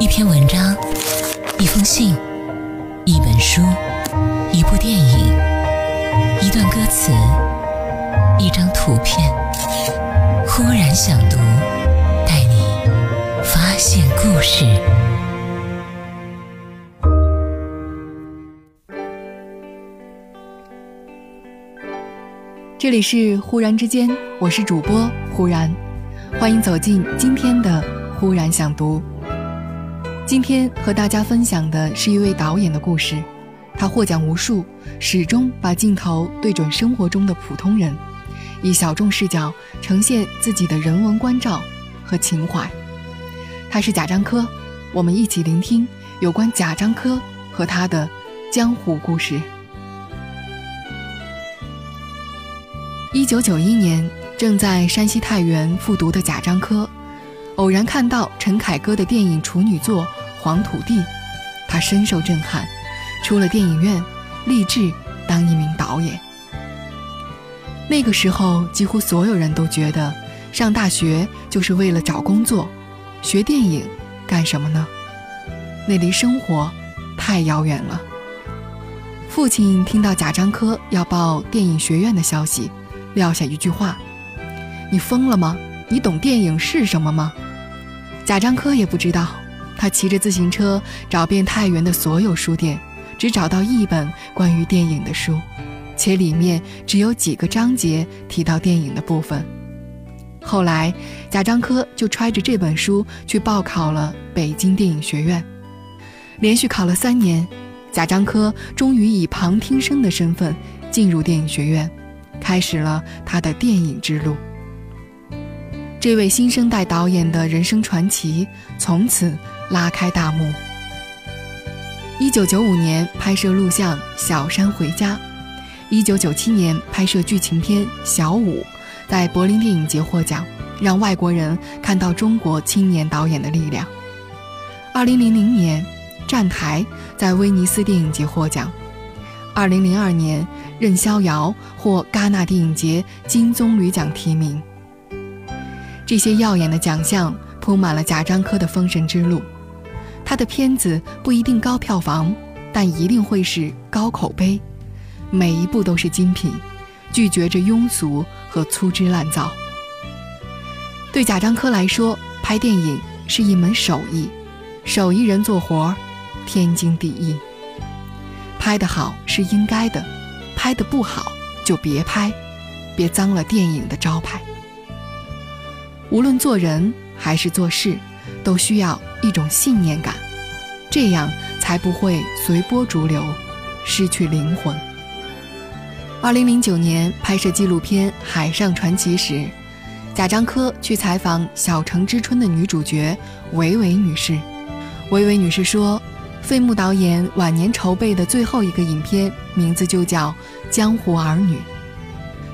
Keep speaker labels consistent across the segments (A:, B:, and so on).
A: 一篇文章，一封信，一本书，一部电影，一段歌词，一张图片。忽然想读，带你发现故事。
B: 这里是忽然之间，我是主播忽然，欢迎走进今天的忽然想读。今天和大家分享的是一位导演的故事，他获奖无数，始终把镜头对准生活中的普通人，以小众视角呈现自己的人文关照和情怀。他是贾樟柯，我们一起聆听有关贾樟柯和他的江湖故事。一九九一年，正在山西太原复读的贾樟柯，偶然看到陈凯歌的电影处女作。黄土地，他深受震撼，出了电影院，立志当一名导演。那个时候，几乎所有人都觉得，上大学就是为了找工作，学电影干什么呢？那离生活太遥远了。父亲听到贾樟柯要报电影学院的消息，撂下一句话：“你疯了吗？你懂电影是什么吗？”贾樟柯也不知道。他骑着自行车找遍太原的所有书店，只找到一本关于电影的书，且里面只有几个章节提到电影的部分。后来，贾樟柯就揣着这本书去报考了北京电影学院，连续考了三年，贾樟柯终于以旁听生的身份进入电影学院，开始了他的电影之路。这位新生代导演的人生传奇从此。拉开大幕。一九九五年拍摄录像《小山回家》，一九九七年拍摄剧情片《小五》，在柏林电影节获奖，让外国人看到中国青年导演的力量。二零零零年，《站台》在威尼斯电影节获奖。二零零二年，《任逍遥》获戛纳电影节金棕榈奖提名。这些耀眼的奖项铺满了贾樟柯的封神之路。他的片子不一定高票房，但一定会是高口碑，每一部都是精品，拒绝着庸俗和粗制滥造。对贾樟柯来说，拍电影是一门手艺，手艺人做活儿，天经地义。拍得好是应该的，拍得不好就别拍，别脏了电影的招牌。无论做人还是做事。都需要一种信念感，这样才不会随波逐流，失去灵魂。二零零九年拍摄纪录片《海上传奇》时，贾樟柯去采访《小城之春》的女主角维维女士。维维女士说，费穆导演晚年筹备的最后一个影片名字就叫《江湖儿女》，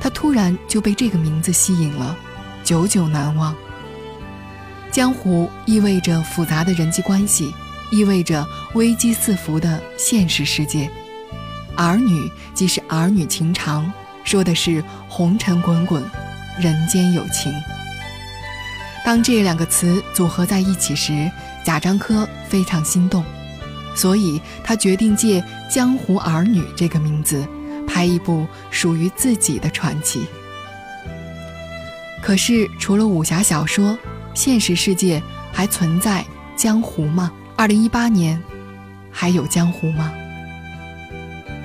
B: 她突然就被这个名字吸引了，久久难忘。江湖意味着复杂的人际关系，意味着危机四伏的现实世界。儿女即是儿女情长，说的是红尘滚滚，人间有情。当这两个词组合在一起时，贾樟柯非常心动，所以他决定借《江湖儿女》这个名字，拍一部属于自己的传奇。可是，除了武侠小说，现实世界还存在江湖吗？二零一八年，还有江湖吗？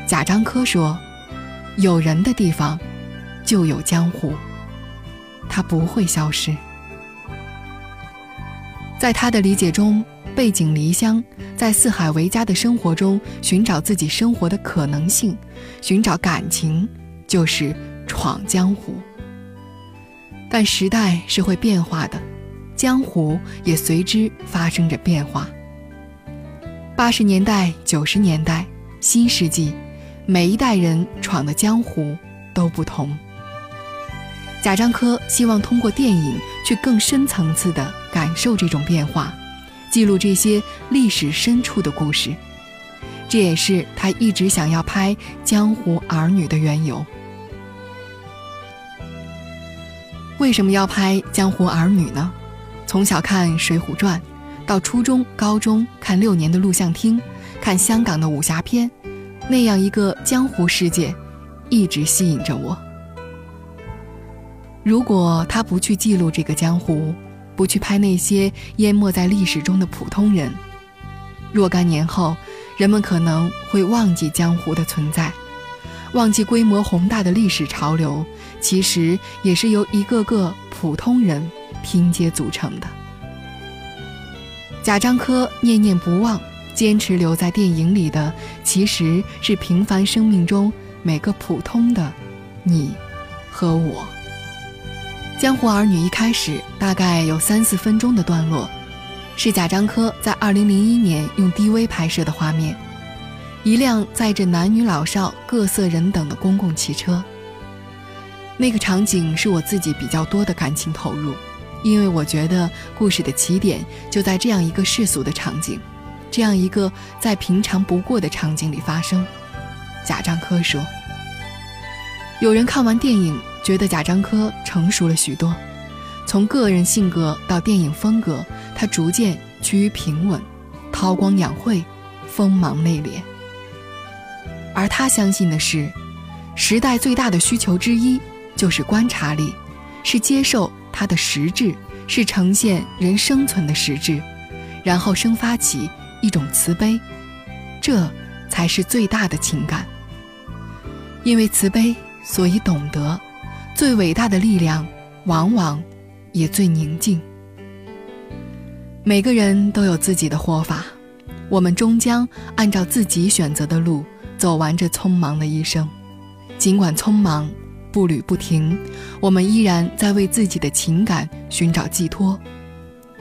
B: 贾樟柯说：“有人的地方，就有江湖，它不会消失。”在他的理解中，背井离乡，在四海为家的生活中寻找自己生活的可能性，寻找感情，就是闯江湖。但时代是会变化的。江湖也随之发生着变化。八十年代、九十年代、新世纪，每一代人闯的江湖都不同。贾樟柯希望通过电影去更深层次地感受这种变化，记录这些历史深处的故事。这也是他一直想要拍《江湖儿女》的缘由。为什么要拍《江湖儿女》呢？从小看《水浒传》，到初中、高中看六年的录像厅，看香港的武侠片，那样一个江湖世界，一直吸引着我。如果他不去记录这个江湖，不去拍那些淹没在历史中的普通人，若干年后，人们可能会忘记江湖的存在，忘记规模宏大的历史潮流，其实也是由一个个普通人拼接组成的。贾樟柯念念不忘，坚持留在电影里的，其实是平凡生命中每个普通的你和我。《江湖儿女》一开始大概有三四分钟的段落，是贾樟柯在2001年用 DV 拍摄的画面，一辆载着男女老少各色人等的公共汽车。那个场景是我自己比较多的感情投入，因为我觉得故事的起点就在这样一个世俗的场景，这样一个再平常不过的场景里发生。贾樟柯说：“有人看完电影。”觉得贾樟柯成熟了许多，从个人性格到电影风格，他逐渐趋于平稳，韬光养晦，锋芒内敛。而他相信的是，时代最大的需求之一就是观察力，是接受它的实质，是呈现人生存的实质，然后生发起一种慈悲，这才是最大的情感。因为慈悲，所以懂得。最伟大的力量，往往也最宁静。每个人都有自己的活法，我们终将按照自己选择的路走完这匆忙的一生。尽管匆忙，步履不停，我们依然在为自己的情感寻找寄托。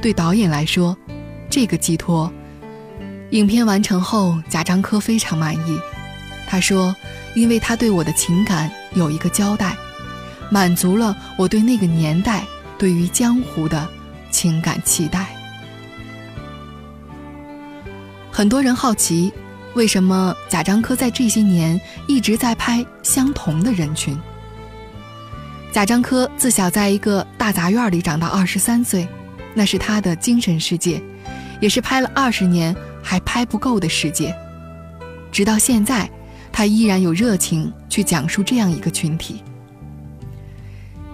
B: 对导演来说，这个寄托，影片完成后，贾樟柯非常满意。他说：“因为他对我的情感有一个交代。”满足了我对那个年代对于江湖的情感期待。很多人好奇，为什么贾樟柯在这些年一直在拍相同的人群？贾樟柯自小在一个大杂院里长到二十三岁，那是他的精神世界，也是拍了二十年还拍不够的世界。直到现在，他依然有热情去讲述这样一个群体。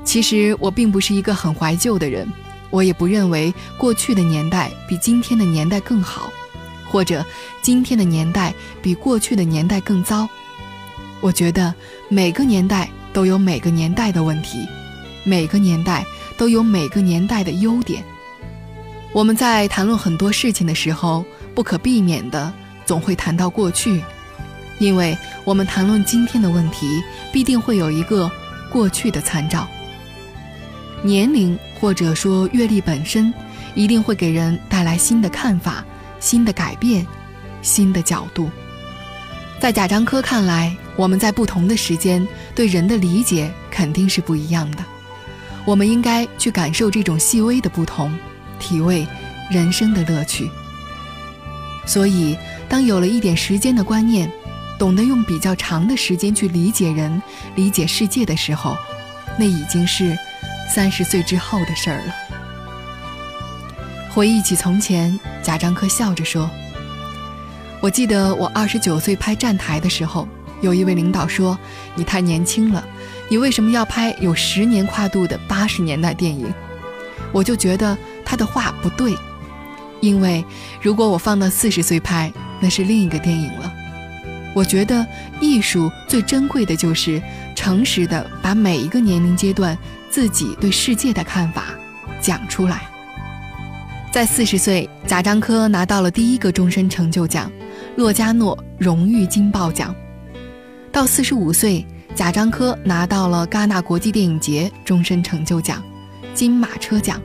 B: 其实我并不是一个很怀旧的人，我也不认为过去的年代比今天的年代更好，或者今天的年代比过去的年代更糟。我觉得每个年代都有每个年代的问题，每个年代都有每个年代的优点。我们在谈论很多事情的时候，不可避免的总会谈到过去，因为我们谈论今天的问题，必定会有一个过去的参照。年龄或者说阅历本身，一定会给人带来新的看法、新的改变、新的角度。在贾樟柯看来，我们在不同的时间对人的理解肯定是不一样的。我们应该去感受这种细微的不同，体味人生的乐趣。所以，当有了一点时间的观念，懂得用比较长的时间去理解人、理解世界的时候，那已经是。三十岁之后的事儿了。回忆起从前，贾樟柯笑着说：“我记得我二十九岁拍站台的时候，有一位领导说：‘你太年轻了，你为什么要拍有十年跨度的八十年代电影？’我就觉得他的话不对，因为如果我放到四十岁拍，那是另一个电影了。我觉得艺术最珍贵的就是诚实的把每一个年龄阶段。”自己对世界的看法讲出来。在四十岁，贾樟柯拿到了第一个终身成就奖——洛迦诺荣誉金豹奖。到四十五岁，贾樟柯拿到了戛纳国际电影节终身成就奖——金马车奖，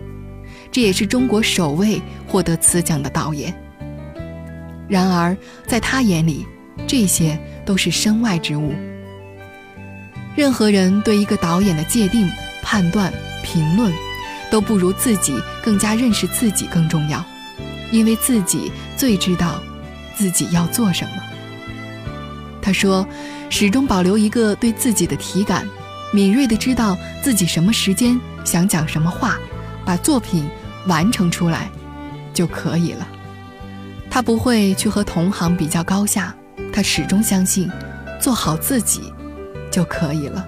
B: 这也是中国首位获得此奖的导演。然而，在他眼里，这些都是身外之物。任何人对一个导演的界定。判断、评论，都不如自己更加认识自己更重要，因为自己最知道自己要做什么。他说：“始终保留一个对自己的体感，敏锐地知道自己什么时间想讲什么话，把作品完成出来，就可以了。他不会去和同行比较高下，他始终相信，做好自己就可以了。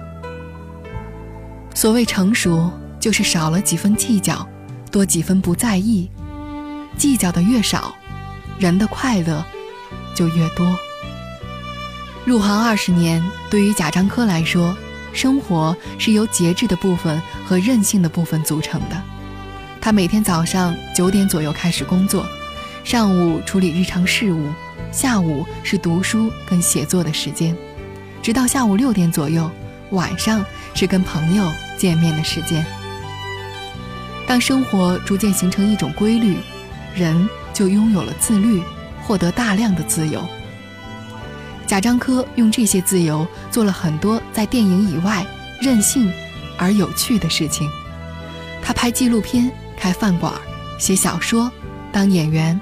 B: 所谓成熟，就是少了几分计较，多几分不在意。计较的越少，人的快乐就越多。入行二十年，对于贾樟柯来说，生活是由节制的部分和任性的部分组成的。他每天早上九点左右开始工作，上午处理日常事务，下午是读书跟写作的时间，直到下午六点左右，晚上是跟朋友见面的时间。当生活逐渐形成一种规律。人就拥有了自律，获得大量的自由。贾樟柯用这些自由做了很多在电影以外任性而有趣的事情。他拍纪录片、开饭馆、写小说、当演员，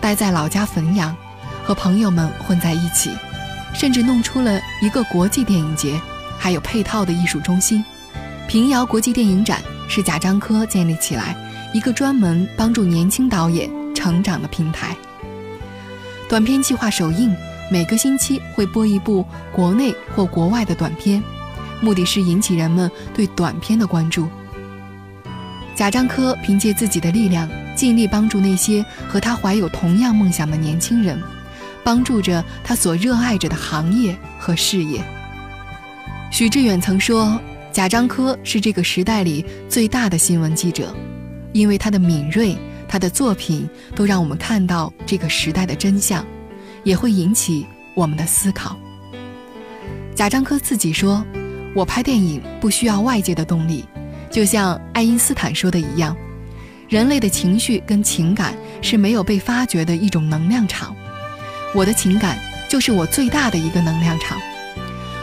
B: 待在老家汾阳，和朋友们混在一起，甚至弄出了一个国际电影节，还有配套的艺术中心。平遥国际电影展是贾樟柯建立起来。一个专门帮助年轻导演成长的平台。短片计划首映，每个星期会播一部国内或国外的短片，目的是引起人们对短片的关注。贾樟柯凭借自己的力量，尽力帮助那些和他怀有同样梦想的年轻人，帮助着他所热爱着的行业和事业。许志远曾说：“贾樟柯是这个时代里最大的新闻记者。”因为他的敏锐，他的作品都让我们看到这个时代的真相，也会引起我们的思考。贾樟柯自己说：“我拍电影不需要外界的动力，就像爱因斯坦说的一样，人类的情绪跟情感是没有被发掘的一种能量场。我的情感就是我最大的一个能量场，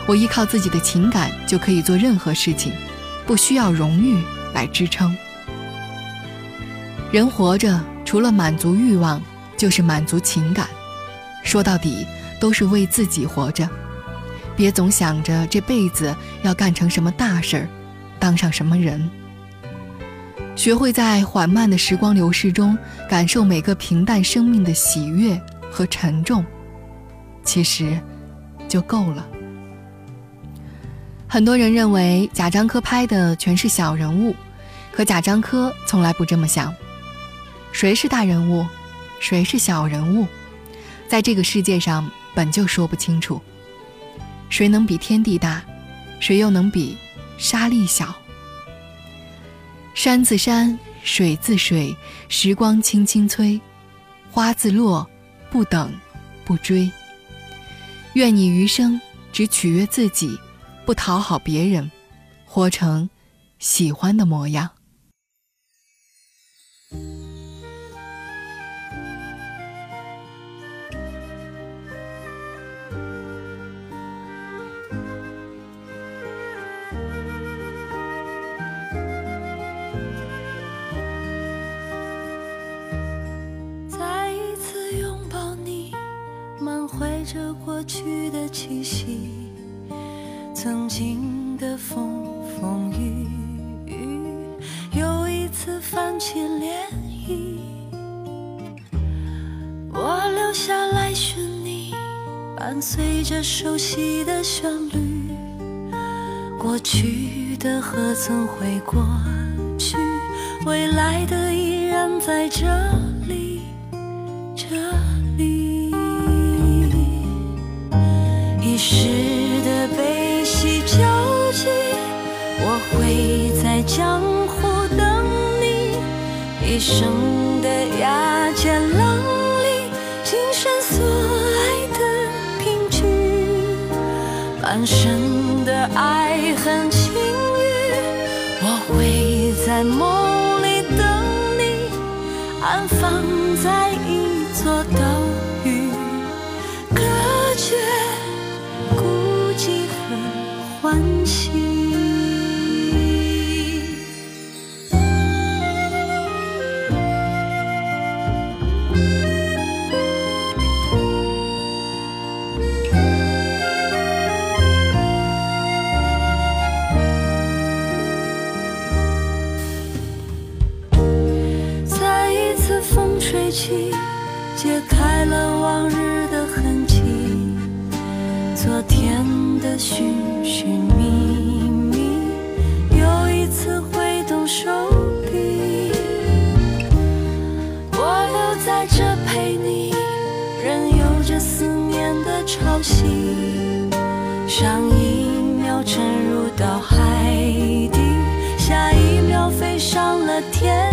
B: 我依靠自己的情感就可以做任何事情，不需要荣誉来支撑。”人活着，除了满足欲望，就是满足情感。说到底，都是为自己活着。别总想着这辈子要干成什么大事儿，当上什么人。学会在缓慢的时光流逝中，感受每个平淡生命的喜悦和沉重，其实就够了。很多人认为贾樟柯拍的全是小人物，可贾樟柯从来不这么想。谁是大人物，谁是小人物，在这个世界上本就说不清楚。谁能比天地大，谁又能比沙粒小？山自山，水自水，时光轻轻催，花自落，不等，不追。愿你余生只取悦自己，不讨好别人，活成喜欢的模样。
C: 过去的气息，曾经的风风雨雨，又一次泛起涟漪。我留下来寻你，伴随着熟悉的旋律。过去的何曾会过去？未来的依然在这里，这时的悲喜交集，我会在江湖等你；一生的牙尖浪里，今生所爱的凭据，半生的爱恨情欲，我会在梦里等你，安放在一座岛吹
D: 起，解开了往日的痕迹，昨天的寻寻觅觅，又一次挥动手臂，我留在这陪你，任由着思念的潮汐，上一秒沉入到海底，下一秒飞上了天。